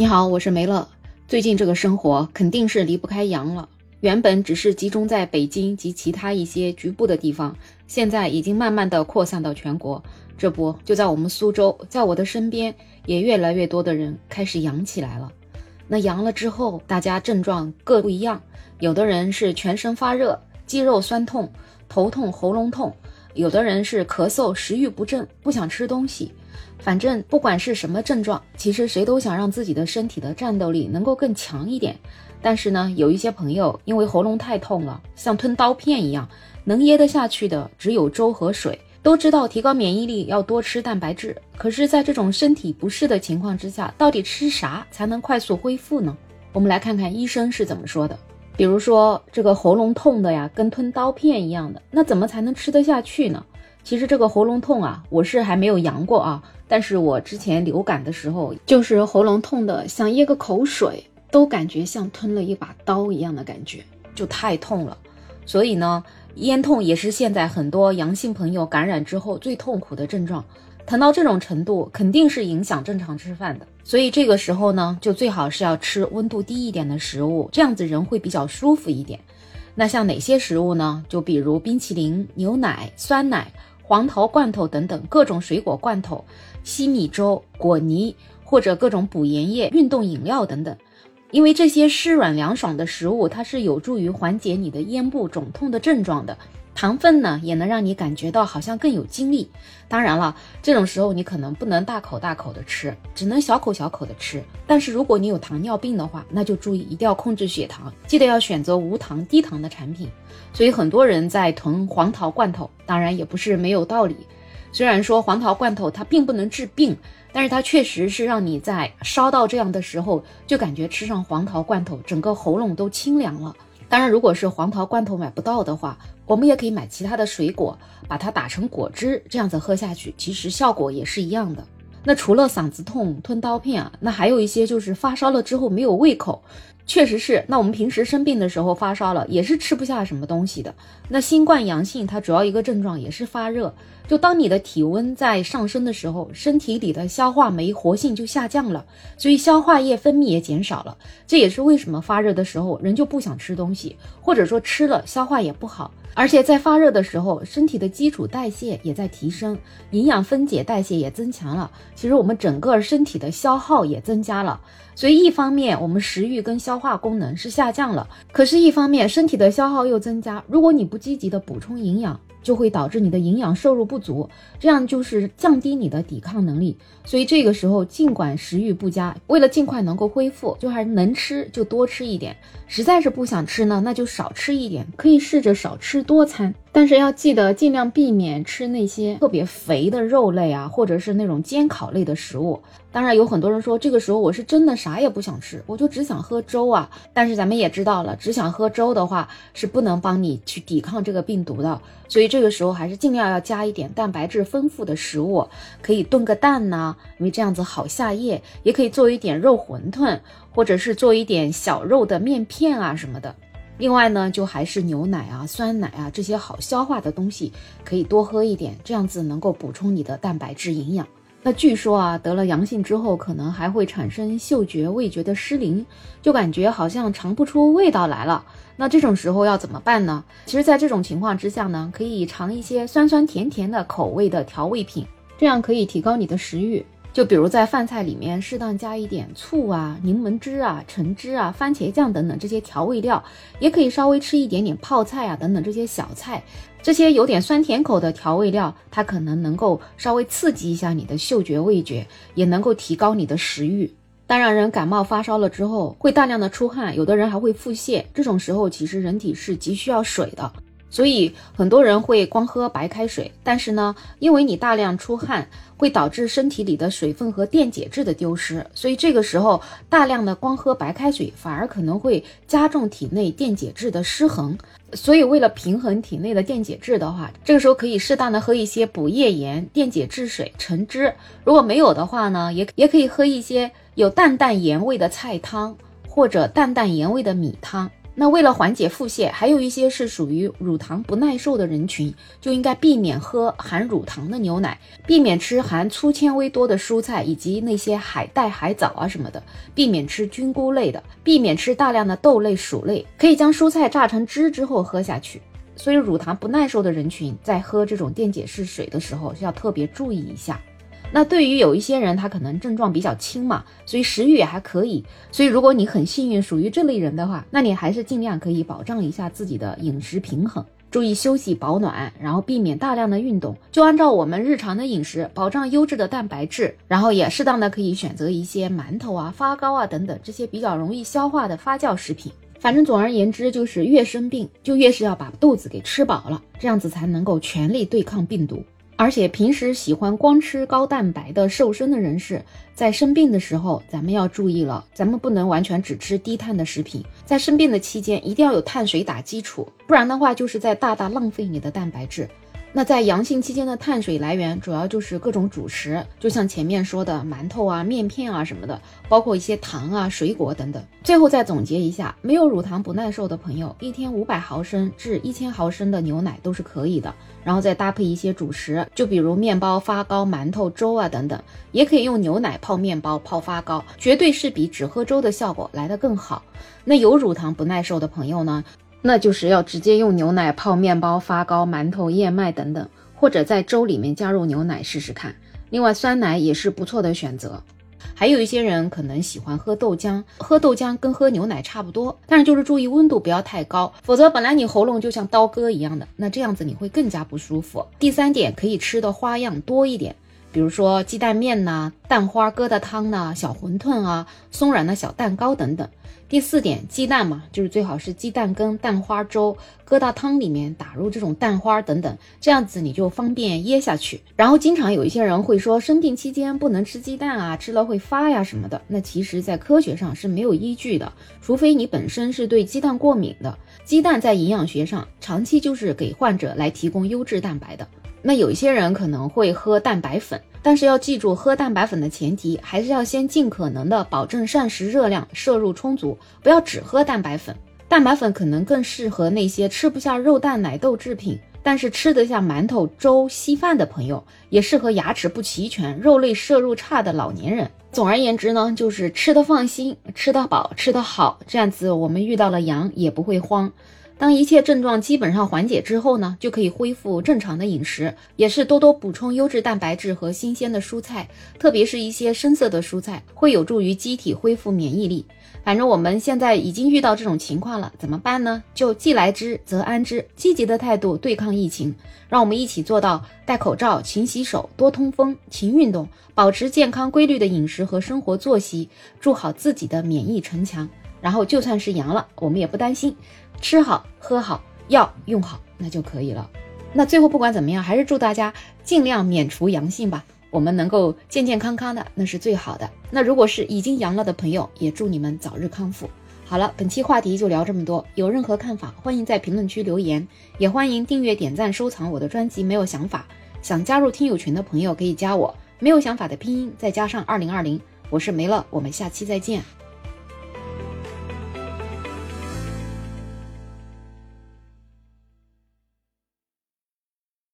你好，我是梅乐。最近这个生活肯定是离不开阳了。原本只是集中在北京及其他一些局部的地方，现在已经慢慢的扩散到全国。这不，就在我们苏州，在我的身边，也越来越多的人开始阳起来了。那阳了之后，大家症状各不一样，有的人是全身发热、肌肉酸痛、头痛、喉咙痛；有的人是咳嗽、食欲不振、不想吃东西。反正不管是什么症状，其实谁都想让自己的身体的战斗力能够更强一点。但是呢，有一些朋友因为喉咙太痛了，像吞刀片一样，能噎得下去的只有粥和水。都知道提高免疫力要多吃蛋白质，可是，在这种身体不适的情况之下，到底吃啥才能快速恢复呢？我们来看看医生是怎么说的。比如说这个喉咙痛的呀，跟吞刀片一样的，那怎么才能吃得下去呢？其实这个喉咙痛啊，我是还没有阳过啊。但是我之前流感的时候，就是喉咙痛的，想咽个口水，都感觉像吞了一把刀一样的感觉，就太痛了。所以呢，咽痛也是现在很多阳性朋友感染之后最痛苦的症状。疼到这种程度，肯定是影响正常吃饭的。所以这个时候呢，就最好是要吃温度低一点的食物，这样子人会比较舒服一点。那像哪些食物呢？就比如冰淇淋、牛奶、酸奶。黄桃罐头等等各种水果罐头、西米粥、果泥或者各种补盐液、运动饮料等等，因为这些湿软凉爽的食物，它是有助于缓解你的咽部肿痛的症状的。糖分呢，也能让你感觉到好像更有精力。当然了，这种时候你可能不能大口大口的吃，只能小口小口的吃。但是如果你有糖尿病的话，那就注意一定要控制血糖，记得要选择无糖、低糖的产品。所以很多人在囤黄桃罐头，当然也不是没有道理。虽然说黄桃罐头它并不能治病，但是它确实是让你在烧到这样的时候，就感觉吃上黄桃罐头，整个喉咙都清凉了。当然，如果是黄桃罐头买不到的话，我们也可以买其他的水果，把它打成果汁，这样子喝下去，其实效果也是一样的。那除了嗓子痛、吞刀片啊，那还有一些就是发烧了之后没有胃口。确实是，那我们平时生病的时候发烧了，也是吃不下什么东西的。那新冠阳性，它主要一个症状也是发热。就当你的体温在上升的时候，身体里的消化酶活性就下降了，所以消化液分泌也减少了。这也是为什么发热的时候人就不想吃东西，或者说吃了消化也不好。而且在发热的时候，身体的基础代谢也在提升，营养分解代谢也增强了。其实我们整个身体的消耗也增加了。所以一方面我们食欲跟消化功能是下降了，可是，一方面身体的消耗又增加。如果你不积极的补充营养，就会导致你的营养摄入不足，这样就是降低你的抵抗能力。所以这个时候，尽管食欲不佳，为了尽快能够恢复，就还是能吃就多吃一点。实在是不想吃呢，那就少吃一点，可以试着少吃多餐。但是要记得尽量避免吃那些特别肥的肉类啊，或者是那种煎烤类的食物。当然，有很多人说这个时候我是真的啥也不想吃，我就只想喝粥啊。但是咱们也知道了，只想喝粥的话是不能帮你去抵抗这个病毒的。所以这个时候还是尽量要加一点蛋白质丰富的食物，可以炖个蛋呐，因为这样子好下咽；也可以做一点肉馄饨，或者是做一点小肉的面片啊什么的。另外呢，就还是牛奶啊、酸奶啊这些好消化的东西，可以多喝一点，这样子能够补充你的蛋白质营养。那据说啊，得了阳性之后，可能还会产生嗅觉、味觉的失灵，就感觉好像尝不出味道来了。那这种时候要怎么办呢？其实，在这种情况之下呢，可以尝一些酸酸甜甜的口味的调味品，这样可以提高你的食欲。就比如在饭菜里面适当加一点醋啊、柠檬汁啊、橙汁啊、番茄酱等等这些调味料，也可以稍微吃一点点泡菜啊等等这些小菜，这些有点酸甜口的调味料，它可能能够稍微刺激一下你的嗅觉味觉，也能够提高你的食欲。当然，人感冒发烧了之后会大量的出汗，有的人还会腹泻，这种时候其实人体是急需要水的。所以很多人会光喝白开水，但是呢，因为你大量出汗，会导致身体里的水分和电解质的丢失，所以这个时候大量的光喝白开水，反而可能会加重体内电解质的失衡。所以为了平衡体内的电解质的话，这个时候可以适当的喝一些补液盐、电解质水、橙汁。如果没有的话呢，也也可以喝一些有淡淡盐味的菜汤或者淡淡盐味的米汤。那为了缓解腹泻，还有一些是属于乳糖不耐受的人群，就应该避免喝含乳糖的牛奶，避免吃含粗纤维多的蔬菜以及那些海带、海藻啊什么的，避免吃菌菇类的，避免吃大量的豆类、薯类，可以将蔬菜榨成汁之后喝下去。所以乳糖不耐受的人群在喝这种电解质水的时候，需要特别注意一下。那对于有一些人，他可能症状比较轻嘛，所以食欲也还可以。所以如果你很幸运属于这类人的话，那你还是尽量可以保障一下自己的饮食平衡，注意休息保暖，然后避免大量的运动，就按照我们日常的饮食，保障优质的蛋白质，然后也适当的可以选择一些馒头啊、发糕啊等等这些比较容易消化的发酵食品。反正总而言之，就是越生病就越是要把肚子给吃饱了，这样子才能够全力对抗病毒。而且平时喜欢光吃高蛋白的瘦身的人士，在生病的时候，咱们要注意了，咱们不能完全只吃低碳的食品，在生病的期间一定要有碳水打基础，不然的话就是在大大浪费你的蛋白质。那在阳性期间的碳水来源主要就是各种主食，就像前面说的馒头啊、面片啊什么的，包括一些糖啊、水果等等。最后再总结一下，没有乳糖不耐受的朋友，一天五百毫升至一千毫升的牛奶都是可以的，然后再搭配一些主食，就比如面包、发糕、馒头、粥啊等等，也可以用牛奶泡面包、泡发糕，绝对是比只喝粥的效果来得更好。那有乳糖不耐受的朋友呢？那就是要直接用牛奶泡面包、发糕、馒头、燕麦等等，或者在粥里面加入牛奶试试看。另外，酸奶也是不错的选择。还有一些人可能喜欢喝豆浆，喝豆浆跟喝牛奶差不多，但是就是注意温度不要太高，否则本来你喉咙就像刀割一样的，那这样子你会更加不舒服。第三点，可以吃的花样多一点。比如说鸡蛋面呐、蛋花疙瘩汤呐、小馄饨啊、松软的小蛋糕等等。第四点，鸡蛋嘛，就是最好是鸡蛋羹、蛋花粥、疙瘩汤里面打入这种蛋花等等，这样子你就方便噎下去。然后经常有一些人会说生病期间不能吃鸡蛋啊，吃了会发呀什么的。那其实，在科学上是没有依据的，除非你本身是对鸡蛋过敏的。鸡蛋在营养学上长期就是给患者来提供优质蛋白的。那有一些人可能会喝蛋白粉，但是要记住，喝蛋白粉的前提还是要先尽可能的保证膳食热量摄入充足，不要只喝蛋白粉。蛋白粉可能更适合那些吃不下肉蛋奶豆制品，但是吃得下馒头、粥、稀饭的朋友，也适合牙齿不齐全、肉类摄入差的老年人。总而言之呢，就是吃得放心，吃得饱，吃得好，这样子我们遇到了羊也不会慌。当一切症状基本上缓解之后呢，就可以恢复正常的饮食，也是多多补充优质蛋白质和新鲜的蔬菜，特别是一些深色的蔬菜，会有助于机体恢复免疫力。反正我们现在已经遇到这种情况了，怎么办呢？就既来之则安之，积极的态度对抗疫情。让我们一起做到戴口罩、勤洗手、多通风、勤运动，保持健康规律的饮食和生活作息，筑好自己的免疫城墙。然后就算是阳了，我们也不担心，吃好喝好药用好，那就可以了。那最后不管怎么样，还是祝大家尽量免除阳性吧，我们能够健健康康的，那是最好的。那如果是已经阳了的朋友，也祝你们早日康复。好了，本期话题就聊这么多，有任何看法，欢迎在评论区留言，也欢迎订阅、点赞、收藏我的专辑。没有想法，想加入听友群的朋友可以加我，没有想法的拼音再加上二零二零，我是梅乐，我们下期再见。